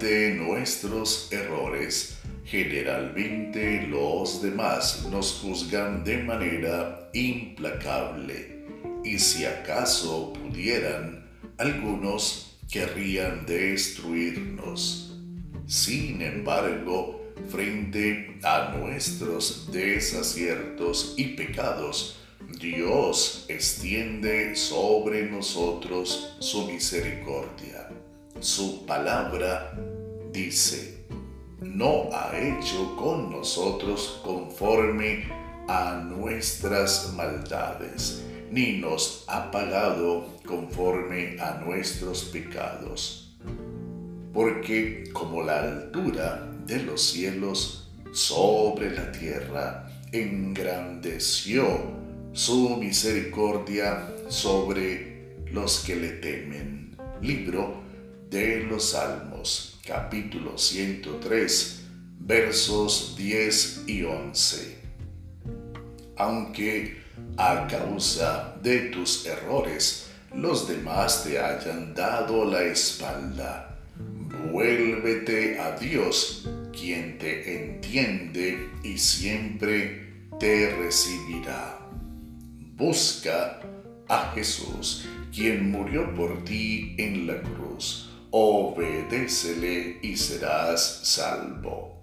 nuestros errores. Generalmente los demás nos juzgan de manera implacable y si acaso pudieran, algunos querrían destruirnos. Sin embargo, frente a nuestros desaciertos y pecados, Dios extiende sobre nosotros su misericordia. Su palabra dice, no ha hecho con nosotros conforme a nuestras maldades, ni nos ha pagado conforme a nuestros pecados. Porque como la altura de los cielos sobre la tierra engrandeció su misericordia sobre los que le temen. Libro de los Salmos, capítulo 103, versos 10 y 11. Aunque a causa de tus errores los demás te hayan dado la espalda, vuélvete a Dios, quien te entiende y siempre te recibirá. Busca a Jesús, quien murió por ti en la cruz. Obedécele y serás salvo.